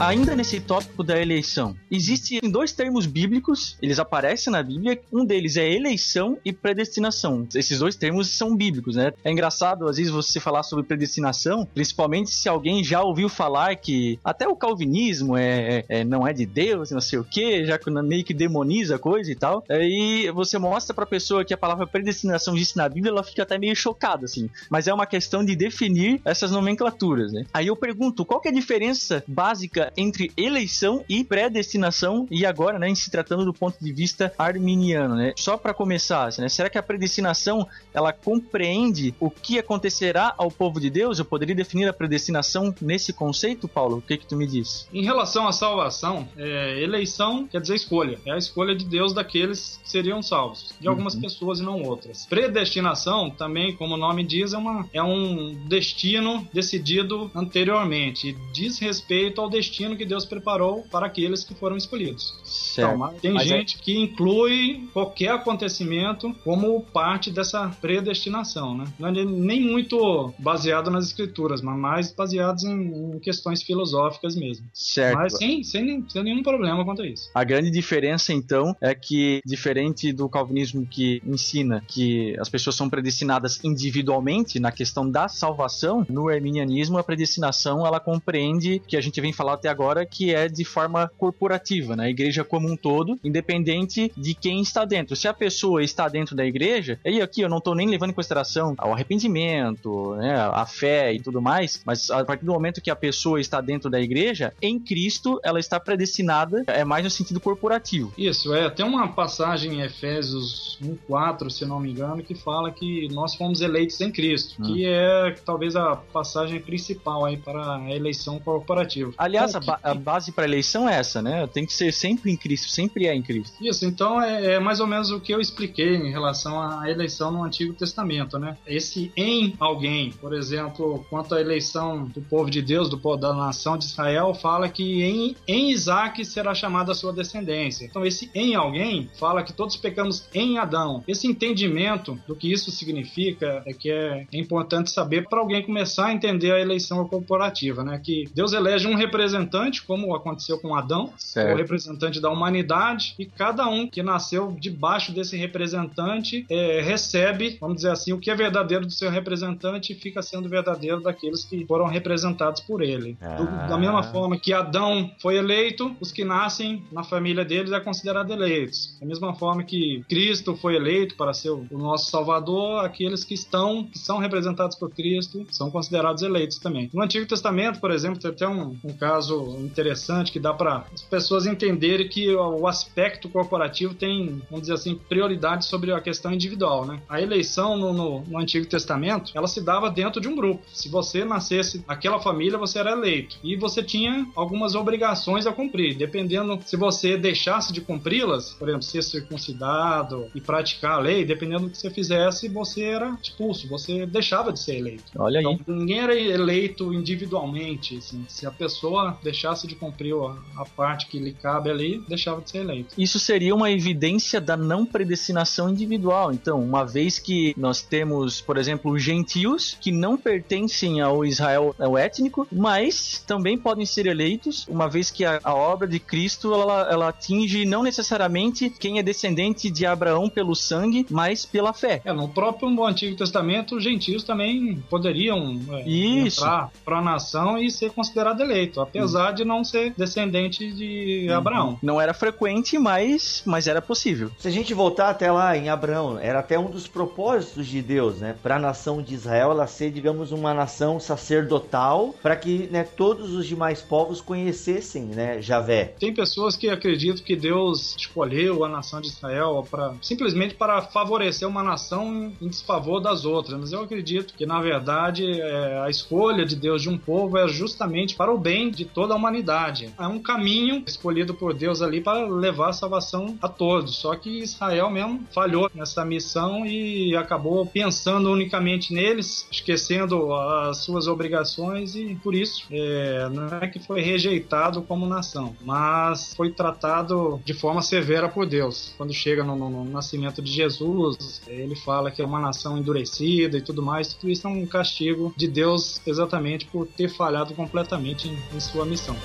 Ainda nesse tópico da eleição, existem dois termos bíblicos, eles aparecem na Bíblia, um deles é eleição e predestinação. Esses dois termos são bíblicos, né? É engraçado, às vezes, você falar sobre predestinação, principalmente se alguém já ouviu falar que até o calvinismo é, é não é de Deus, não sei o que, já meio que demoniza a coisa e tal. Aí você mostra pra pessoa que a palavra predestinação existe na Bíblia, ela fica até meio chocada, assim. Mas é uma questão de definir essas nomenclaturas, né? Aí eu pergunto, qual que é a diferença básica entre eleição e predestinação e agora, né, em se tratando do ponto de vista arminiano, né? Só para começar, assim, né, será que a predestinação ela compreende o que acontecerá ao povo de Deus? Eu poderia definir a predestinação nesse conceito, Paulo? O que que tu me diz? Em relação à salvação, é, eleição quer dizer escolha. É a escolha de Deus daqueles que seriam salvos, de algumas uhum. pessoas e não outras. Predestinação, também, como o nome diz, é, uma, é um destino decidido anteriormente. Diz respeito ao destino destino que Deus preparou para aqueles que foram escolhidos. Certo. Então, tem mas gente é... que inclui qualquer acontecimento como parte dessa predestinação, né? Não é nem muito baseado nas escrituras, mas mais baseados em, em questões filosóficas mesmo. Certo. Mas sem, sem, sem nenhum problema quanto a isso. A grande diferença, então, é que, diferente do calvinismo que ensina que as pessoas são predestinadas individualmente na questão da salvação, no arminianismo a predestinação ela compreende que a gente vem falar até até agora, que é de forma corporativa, né? A igreja como um todo, independente de quem está dentro. Se a pessoa está dentro da igreja, aí aqui eu não estou nem levando em consideração o arrependimento, né, a fé e tudo mais, mas a partir do momento que a pessoa está dentro da igreja, em Cristo, ela está predestinada, é mais no sentido corporativo. Isso, é. Tem uma passagem em Efésios 1,4, se não me engano, que fala que nós fomos eleitos em Cristo, hum. que é talvez a passagem principal aí para a eleição corporativa. Aliás, ba a base para eleição é essa, né? Tem que ser sempre em Cristo, sempre é em Cristo. Isso, então é, é, mais ou menos o que eu expliquei em relação à eleição no Antigo Testamento, né? Esse em alguém, por exemplo, quanto à eleição do povo de Deus, do povo da nação de Israel, fala que em, em Isaac será chamada a sua descendência. Então, esse em alguém fala que todos pecamos em Adão. Esse entendimento do que isso significa é que é importante saber para alguém começar a entender a eleição corporativa, né? Que Deus elege um representante representante, como aconteceu com Adão, certo. o representante da humanidade, e cada um que nasceu debaixo desse representante é, recebe, vamos dizer assim, o que é verdadeiro do seu representante e fica sendo verdadeiro daqueles que foram representados por ele. Ah. Do, da mesma forma que Adão foi eleito, os que nascem na família deles é considerado eleitos. Da mesma forma que Cristo foi eleito para ser o, nosso Salvador, aqueles que estão, que são representados por Cristo, são considerados eleitos também. No Antigo Testamento, por exemplo, tem até um, um caso caso interessante que dá para as pessoas entenderem que o aspecto corporativo tem, vamos dizer assim, prioridade sobre a questão individual, né? A eleição no, no, no Antigo Testamento, ela se dava dentro de um grupo. Se você nascesse naquela família, você era eleito. E você tinha algumas obrigações a cumprir. Dependendo, se você deixasse de cumpri-las, por exemplo, ser circuncidado e praticar a lei, dependendo do que você fizesse, você era expulso, você deixava de ser eleito. Olha então, aí. Ninguém era eleito individualmente, assim. Se a pessoa deixasse de cumprir a, a parte que lhe cabe ali, deixava de ser eleito. Isso seria uma evidência da não predestinação individual. Então, uma vez que nós temos, por exemplo, os gentios que não pertencem ao Israel ao étnico, mas também podem ser eleitos, uma vez que a, a obra de Cristo ela, ela, atinge não necessariamente quem é descendente de Abraão pelo sangue, mas pela fé. É, no próprio Antigo Testamento, os gentios também poderiam é, entrar para a nação e ser considerado eleito, apesar de não ser descendente de uhum. Abraão. Não era frequente, mas, mas era possível. Se a gente voltar até lá em Abraão, era até um dos propósitos de Deus, né, para a nação de Israel ela ser, digamos, uma nação sacerdotal, para que né, todos os demais povos conhecessem, né, Javé. Tem pessoas que acreditam que Deus escolheu a nação de Israel para simplesmente para favorecer uma nação em desfavor das outras, mas eu acredito que na verdade é, a escolha de Deus de um povo é justamente para o bem de toda a humanidade. É um caminho escolhido por Deus ali para levar a salvação a todos. Só que Israel mesmo falhou nessa missão e acabou pensando unicamente neles, esquecendo as suas obrigações e por isso é, não é que foi rejeitado como nação, mas foi tratado de forma severa por Deus. Quando chega no, no, no nascimento de Jesus, ele fala que é uma nação endurecida e tudo mais. Tudo isso é um castigo de Deus exatamente por ter falhado completamente em, em sua missão.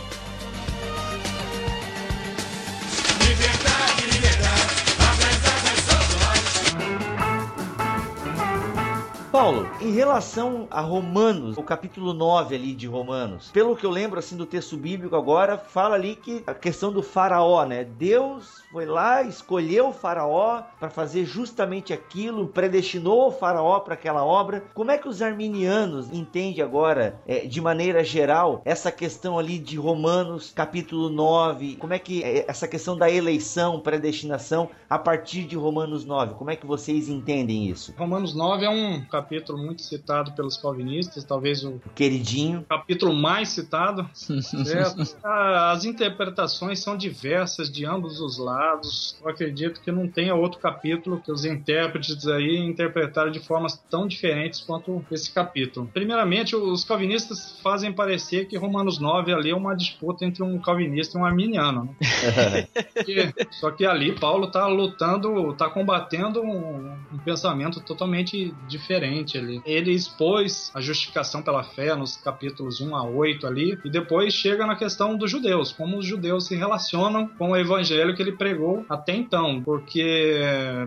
Em relação a Romanos, o capítulo 9 ali de Romanos, pelo que eu lembro assim do texto bíblico agora, fala ali que a questão do faraó, né? Deus foi lá, escolheu o faraó para fazer justamente aquilo, predestinou o faraó para aquela obra. Como é que os arminianos entendem agora, é, de maneira geral, essa questão ali de Romanos, capítulo 9? Como é que é, essa questão da eleição, predestinação, a partir de Romanos 9? Como é que vocês entendem isso? Romanos 9 é um capítulo capítulo muito citado pelos calvinistas, talvez o queridinho capítulo mais citado. *laughs* As interpretações são diversas de ambos os lados. Eu acredito que não tenha outro capítulo que os intérpretes aí interpretaram de formas tão diferentes quanto esse capítulo. Primeiramente, os calvinistas fazem parecer que Romanos 9 ali é uma disputa entre um calvinista e um arminiano. Né? *laughs* só que ali Paulo está lutando, está combatendo um, um pensamento totalmente diferente diferente ali. Ele expôs a justificação pela fé nos capítulos 1 a 8 ali, e depois chega na questão dos judeus, como os judeus se relacionam com o evangelho que ele pregou até então, porque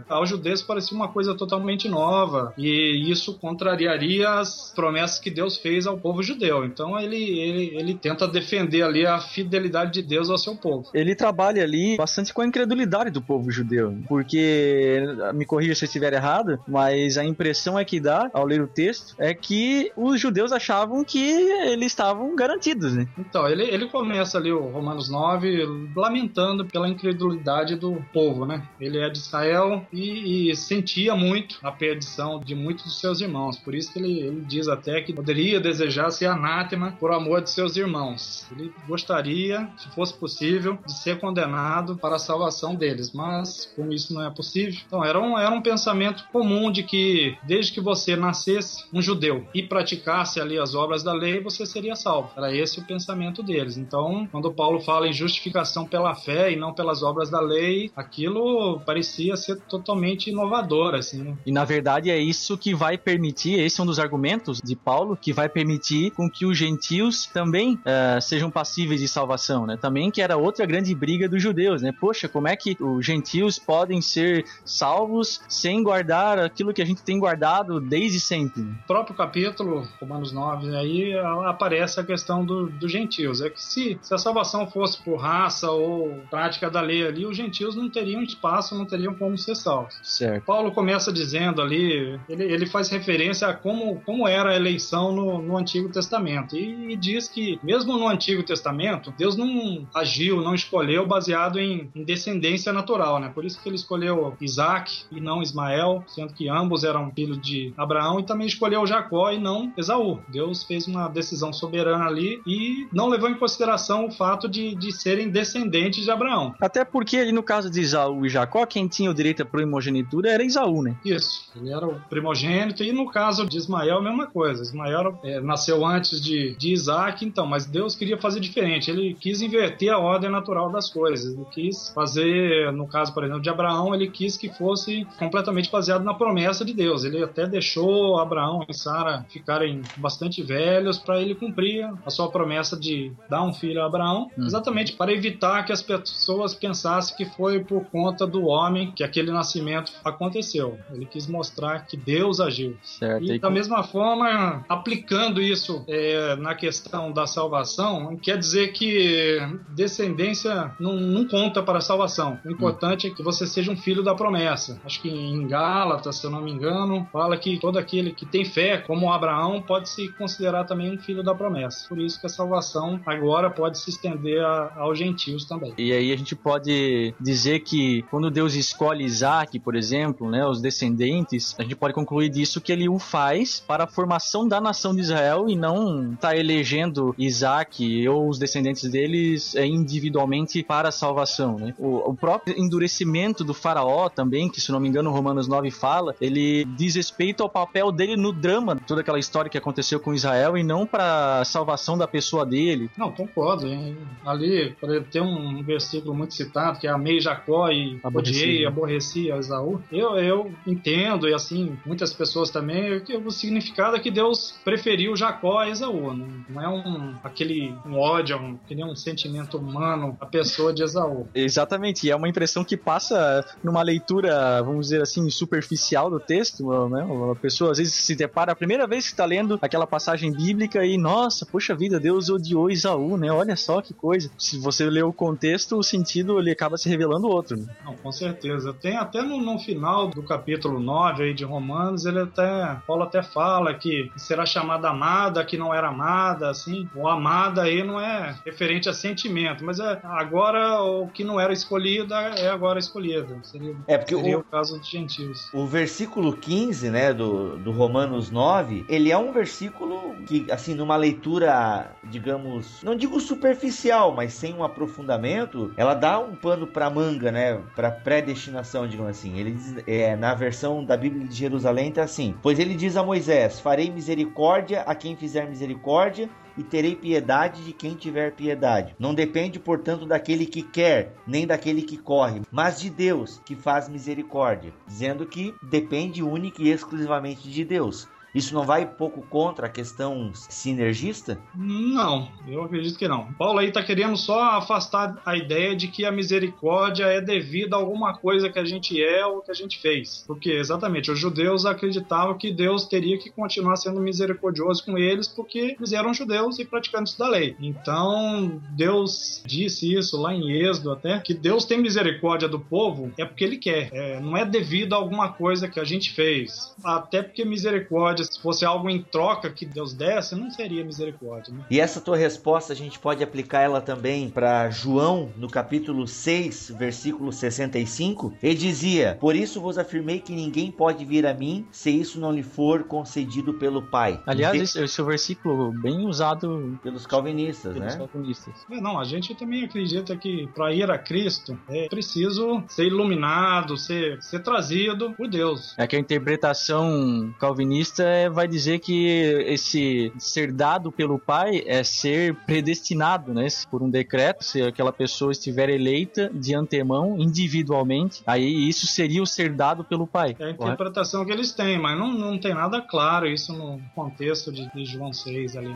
aos judeus parecia uma coisa totalmente nova, e isso contrariaria as promessas que Deus fez ao povo judeu. Então ele, ele, ele tenta defender ali a fidelidade de Deus ao seu povo. Ele trabalha ali bastante com a incredulidade do povo judeu, porque, me corrija se eu estiver errado, mas a impressão é que dá ao ler o texto é que os judeus achavam que eles estavam garantidos, né? Então, ele, ele começa ali o Romanos 9 lamentando pela incredulidade do povo, né? Ele é de Israel e, e sentia muito a perdição de muitos dos seus irmãos. Por isso que ele, ele diz até que poderia desejar ser anátema por amor de seus irmãos. Ele gostaria, se fosse possível, de ser condenado para a salvação deles, mas como isso não é possível, então era um, era um pensamento comum de que desde que você você nascesse um judeu e praticasse ali as obras da lei, você seria salvo. Era esse o pensamento deles. Então, quando Paulo fala em justificação pela fé e não pelas obras da lei, aquilo parecia ser totalmente inovador, assim. Né? E na verdade é isso que vai permitir, esse é um dos argumentos de Paulo, que vai permitir com que os gentios também uh, sejam passíveis de salvação, né? Também que era outra grande briga dos judeus, né? Poxa, como é que os gentios podem ser salvos sem guardar aquilo que a gente tem guardado desde sempre. No próprio capítulo, Romanos 9, aí aparece a questão dos do gentios. É que se, se a salvação fosse por raça ou prática da lei ali, os gentios não teriam espaço, não teriam como ser salvos. Certo. Paulo começa dizendo ali, ele, ele faz referência a como, como era a eleição no, no Antigo Testamento. E, e, diz que, mesmo no Antigo Testamento, Deus não agiu, não escolheu baseado em, em descendência natural, né? Por isso que ele escolheu Isaac e não Ismael, sendo que ambos eram filhos de Abraão e também escolheu Jacó e não Esaú. Deus fez uma decisão soberana ali e não levou em consideração o fato de, de serem descendentes de Abraão. Até porque ali no caso de Isaú e Jacó, quem tinha o direito à primogenitura era Isaú, né? Isso, ele era o primogênito, e no caso de Ismael, a mesma coisa. Ismael é, nasceu antes de, de Isaac, então, mas Deus queria fazer diferente. Ele quis inverter a ordem natural das coisas. Ele quis fazer, no caso, por exemplo, de Abraão, ele quis que fosse completamente baseado na promessa de Deus. Ele até deixou Abraão e Sara ficarem bastante velhos para ele cumprir a sua promessa de dar um filho a Abraão, hum. exatamente para evitar que as pessoas pensassem que foi por conta do homem que aquele nascimento aconteceu. Ele quis mostrar que Deus agiu. Certo. E da mesma forma, aplicando isso é, na questão da salvação, quer dizer que descendência não, não conta para a salvação. O importante hum. é que você seja um filho da promessa. Acho que em Gálatas, se eu não me engano, fala que todo aquele que tem fé, como Abraão, pode se considerar também um filho da promessa. Por isso que a salvação agora pode se estender a, aos gentios também. E aí a gente pode dizer que quando Deus escolhe Isaac, por exemplo, né, os descendentes, a gente pode concluir disso que ele o faz para a formação da nação de Israel e não está elegendo Isaac ou os descendentes deles é, individualmente para a salvação. Né? O, o próprio endurecimento do faraó também, que se não me engano Romanos 9 fala, ele diz respeito ao papel dele no drama, toda aquela história que aconteceu com Israel e não para a salvação da pessoa dele. Não, concordo. Hein? Ali, tem um versículo muito citado que é amei Jacó e odiei e aborreci a Esaú. Eu, eu entendo, e assim, muitas pessoas também, que o significado é que Deus preferiu Jacó a Esaú. Né? Não é um, aquele um ódio, um, que nem um sentimento humano a pessoa de Esaú. Exatamente, e é uma impressão que passa numa leitura, vamos dizer assim, superficial do texto, né? Uma pessoa às vezes se depara a primeira vez que está lendo aquela passagem bíblica e, nossa, poxa vida, Deus odiou Isaú, né? Olha só que coisa. Se você lê o contexto, o sentido ele acaba se revelando outro. Né? Não, com certeza. Tem até no, no, final do capítulo 9 aí de Romanos, ele até, Paulo até fala que será chamada amada que não era amada, assim. O amada aí não é referente a sentimento, mas é agora o que não era escolhido é agora escolhido. Seria, é porque seria o, o caso de gentios. O versículo 15, né, do, do Romanos 9, ele é um versículo que, assim, numa leitura, digamos, não digo superficial, mas sem um aprofundamento, ela dá um pano para manga, né, para predestinação, digamos assim. Ele diz, é, na versão da Bíblia de Jerusalém tá assim: "Pois ele diz a Moisés: Farei misericórdia a quem fizer misericórdia, e terei piedade de quem tiver piedade. Não depende, portanto, daquele que quer, nem daquele que corre, mas de Deus que faz misericórdia, dizendo que depende única e exclusivamente de Deus. Isso não vai pouco contra a questão sinergista? Não, eu acredito que não. Paulo aí está querendo só afastar a ideia de que a misericórdia é devida a alguma coisa que a gente é ou que a gente fez. Porque, exatamente, os judeus acreditavam que Deus teria que continuar sendo misericordioso com eles porque eles eram judeus e praticantes da lei. Então, Deus disse isso lá em Êxodo até, que Deus tem misericórdia do povo é porque ele quer. É, não é devido a alguma coisa que a gente fez. Até porque misericórdia se fosse algo em troca que Deus desse, não seria misericórdia. Né? E essa tua resposta a gente pode aplicar ela também para João, no capítulo 6, versículo 65. Ele dizia: Por isso vos afirmei que ninguém pode vir a mim se isso não lhe for concedido pelo Pai. Aliás, esse, esse é um versículo bem usado pelos calvinistas, pelos né? Calvinistas. É, não, a gente também acredita que para ir a Cristo é preciso ser iluminado, ser, ser trazido por Deus. É que a interpretação calvinista é, vai dizer que esse ser dado pelo pai é ser predestinado, né? Por um decreto, se aquela pessoa estiver eleita de antemão, individualmente, aí isso seria o ser dado pelo pai. É a interpretação correto? que eles têm, mas não, não tem nada claro isso no contexto de, de João 6 ali.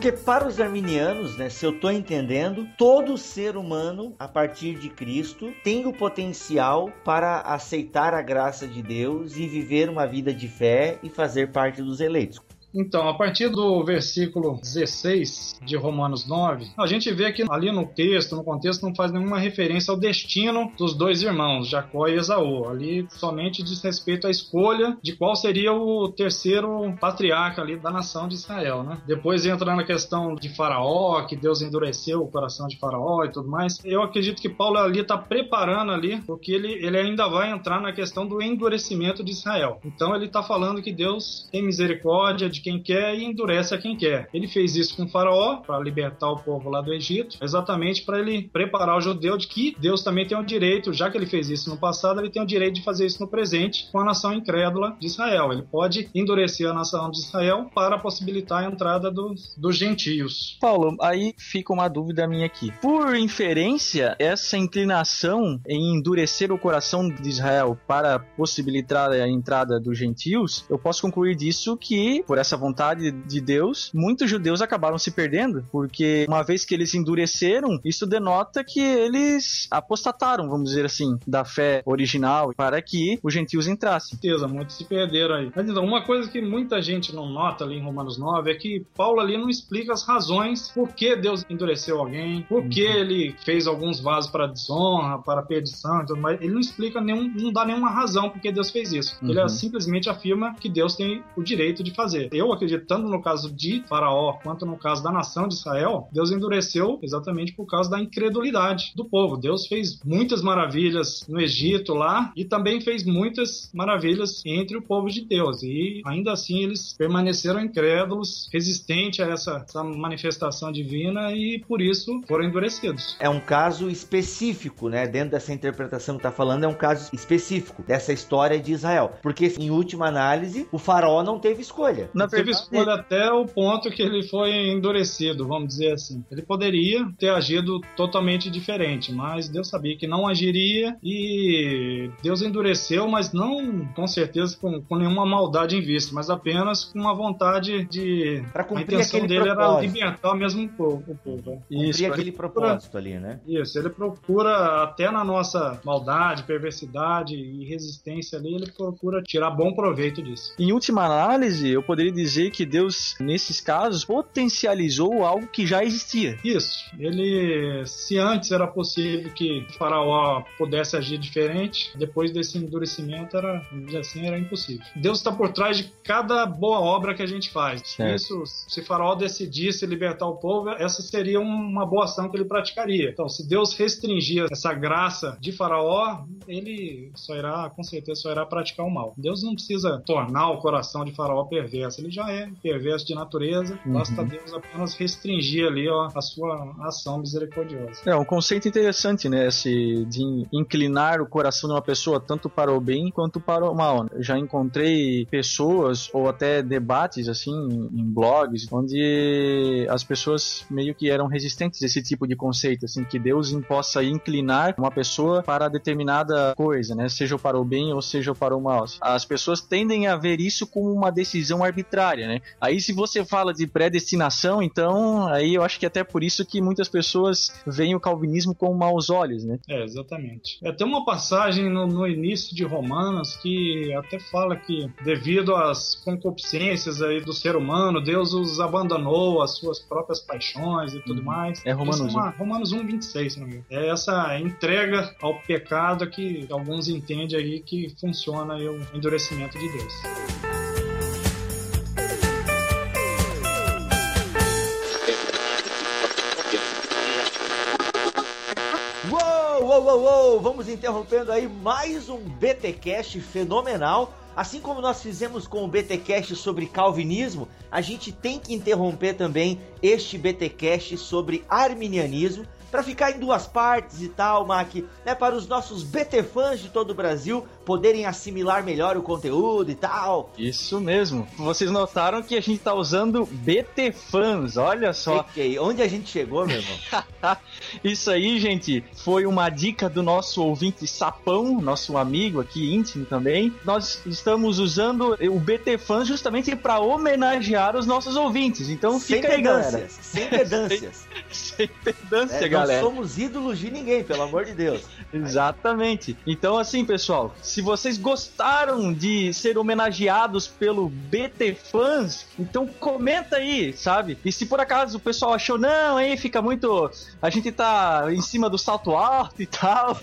Porque para os arminianos, né, se eu estou entendendo, todo ser humano, a partir de Cristo, tem o potencial para aceitar a graça de Deus e viver uma vida de fé e fazer parte dos eleitos. Então, a partir do versículo 16 de Romanos 9, a gente vê que ali no texto, no contexto, não faz nenhuma referência ao destino dos dois irmãos, Jacó e Esaú. Ali somente diz respeito à escolha de qual seria o terceiro patriarca ali da nação de Israel, né? Depois entra na questão de Faraó, que Deus endureceu o coração de Faraó e tudo mais. Eu acredito que Paulo ali está preparando ali, porque ele, ele ainda vai entrar na questão do endurecimento de Israel. Então ele está falando que Deus tem misericórdia de quem quer e endurece a quem quer. Ele fez isso com Faraó para libertar o povo lá do Egito, exatamente para ele preparar o judeu de que Deus também tem o direito, já que ele fez isso no passado, ele tem o direito de fazer isso no presente com a nação incrédula de Israel. Ele pode endurecer a nação de Israel para possibilitar a entrada dos, dos gentios. Paulo, aí fica uma dúvida minha aqui. Por inferência, essa inclinação em endurecer o coração de Israel para possibilitar a entrada dos gentios, eu posso concluir disso que, por essa vontade de Deus, muitos judeus acabaram se perdendo, porque uma vez que eles endureceram, isso denota que eles apostataram, vamos dizer assim, da fé original para que os gentios entrassem. certeza, muitos se perderam aí. Mas então, uma coisa que muita gente não nota ali em Romanos 9 é que Paulo ali não explica as razões por que Deus endureceu alguém, por que Uhum. ele fez alguns vasos para desonra, para perdição e tudo mais. Ele não explica nenhum, não dá nenhuma razão por que Deus fez isso. Ele Uhum. simplesmente afirma que Deus tem o direito de fazer. Eu acredito, tanto no caso de Faraó quanto no caso da nação de Israel, Deus endureceu exatamente por causa da incredulidade do povo. Deus fez muitas maravilhas no Egito lá e também fez muitas maravilhas entre o povo de Deus. E ainda assim eles permaneceram incrédulos, resistentes a essa, essa manifestação divina e por isso foram endurecidos. É um caso específico, né? Dentro dessa interpretação que tá falando, é um caso específico dessa história de Israel. Porque, em última análise, o faraó não teve escolha. Na Teve escolha até o ponto que ele foi endurecido, vamos dizer assim. Ele poderia ter agido totalmente diferente, mas Deus sabia que não agiria e Deus endureceu, mas não com certeza com, com nenhuma maldade em vista, mas apenas com uma vontade de. Pra A cumprir intenção aquele dele era propósito. libertar mesmo o povo. O povo. Cumprir Isso, aquele propósito ali, né? Isso, ele procura, até na nossa maldade, perversidade e resistência ali, ele procura tirar bom proveito disso. Em última análise, eu poderia dizer que Deus, nesses casos, potencializou algo que já existia. Isso. Ele, se antes era possível que faraó pudesse agir diferente, depois desse endurecimento era, assim, era impossível. Deus está por trás de cada boa obra que a gente faz. Certo. Isso, se faraó decidisse libertar o povo, essa seria uma boa ação que ele praticaria. Então, se Deus restringir essa graça de faraó, ele só irá, com certeza, só irá praticar o mal. Deus não precisa tornar o coração de faraó perverso. Ele já é perverso de natureza. Uhum. Basta Deus apenas restringir ali ó, a sua ação misericordiosa. É um conceito interessante, né? Esse de inclinar o coração de uma pessoa tanto para o bem quanto para o mal. né? Eu já encontrei pessoas ou até debates assim em blogs onde as pessoas meio que eram resistentes a esse tipo de conceito, assim que Deus possa inclinar uma pessoa para determinada coisa, né? Seja para o bem ou seja para o mal. As pessoas tendem a ver isso como uma decisão arbitrária, né? Aí se você fala de predestinação, então aí eu acho que até por isso que muitas pessoas veem o calvinismo com maus olhos, né? É, exatamente. É, tem uma passagem no, no início de Romanos que até fala que, devido às concupiscências aí do ser humano, Deus os abandonou às suas próprias paixões e tudo mais. É Romanos Isso uma- Romanos 1, 26, se não engano. É essa entrega ao pecado que alguns entendem aí que funciona aí o endurecimento de Deus. Uou, uou, uou! Vamos interrompendo aí mais um BTcast fenomenal. Assim como nós fizemos com o BTcast sobre calvinismo, a gente tem que interromper também este BTcast sobre arminianismo para ficar em duas partes e tal, Mac, né, para os nossos BT fãs de todo o Brasil poderem assimilar melhor o conteúdo e tal. Isso mesmo. Vocês notaram que a gente tá usando BT Fans, olha só. Onde a gente chegou, meu irmão? *laughs* Isso aí, gente, foi uma dica do nosso ouvinte Sapão, nosso amigo aqui íntimo também. Nós estamos usando o BT Fans justamente para homenagear os nossos ouvintes. Então sem fica aí, galera. pedâncias, sem pedâncias. *laughs* Sem pedância, É, galera. Galera. Não somos ídolos de ninguém, pelo amor de Deus. *laughs* Exatamente. Então, assim, pessoal, se vocês gostaram de ser homenageados pelo BT Fans, então comenta aí, sabe? E se por acaso o pessoal achou, não, aí fica muito. A gente tá em cima do salto alto e tal.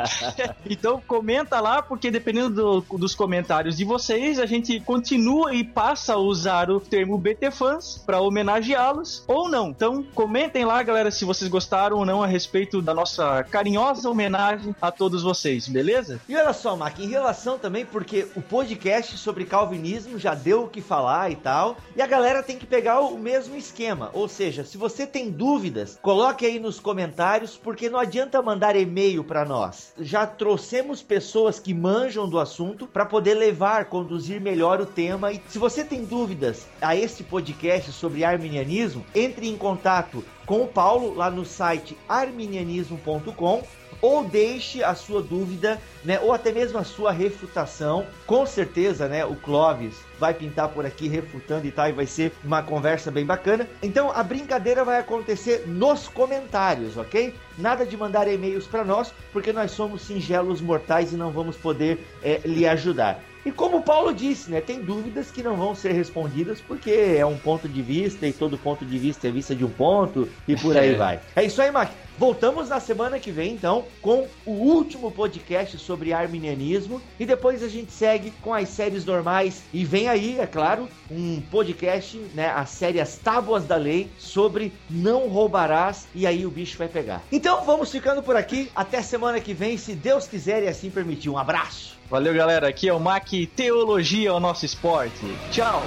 *laughs* então comenta lá, porque dependendo do, dos comentários de vocês, a gente continua e passa a usar o termo BT Fans para homenageá-los ou não. Então comentem lá, galera, se vocês gostaram ou não a respeito da nossa carinhosa homenagem a todos vocês, beleza? E olha só, Mac, em relação também, porque o podcast sobre calvinismo já deu o que falar e tal, e a galera tem que pegar o mesmo esquema. Ou seja, se você tem dúvidas, coloque aí nos comentários, porque não adianta mandar e-mail para nós. Já trouxemos pessoas que manjam do assunto para poder levar, conduzir melhor o tema. E se você tem dúvidas a este podcast sobre arminianismo, entre em contato com o Paulo lá no site arminianismo.com ou deixe a sua dúvida, né, ou até mesmo a sua refutação. Com certeza, né, o Clóvis vai pintar por aqui refutando e tal, e vai ser uma conversa bem bacana. Então a brincadeira vai acontecer nos comentários, ok? Nada de mandar e-mails para nós, porque nós somos singelos mortais e não vamos poder é, lhe ajudar. E como o Paulo disse, né, tem dúvidas que não vão ser respondidas porque é um ponto de vista e todo ponto de vista é vista de um ponto e por aí *laughs* vai. É isso aí, Mac. Voltamos na semana que vem, então, com o último podcast sobre arminianismo e depois a gente segue com as séries normais e vem aí, é claro, um podcast, né, a série As Tábuas da Lei sobre não roubarás e aí o bicho vai pegar. Então, vamos ficando por aqui, até semana que vem, se Deus quiser e assim permitir. Um abraço. Valeu, galera. Aqui é o Mac Teologia, o nosso esporte. Tchau.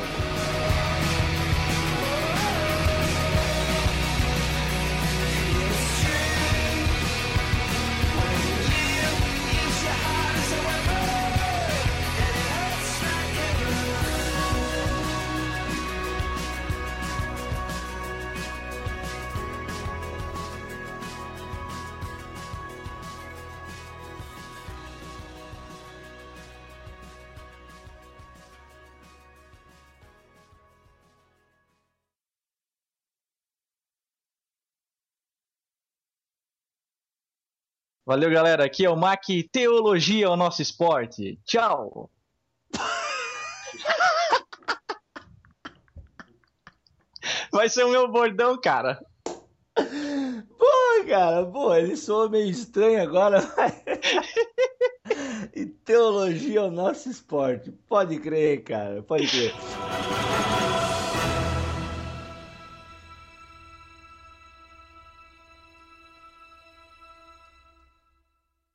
Valeu, galera. Aqui é o Mac Teologia, o nosso esporte. Tchau. *laughs* Vai ser o meu bordão, cara. Pô, cara, pô, ele soa meio estranho agora. *laughs* e teologia é o nosso esporte. Pode crer, cara, pode crer.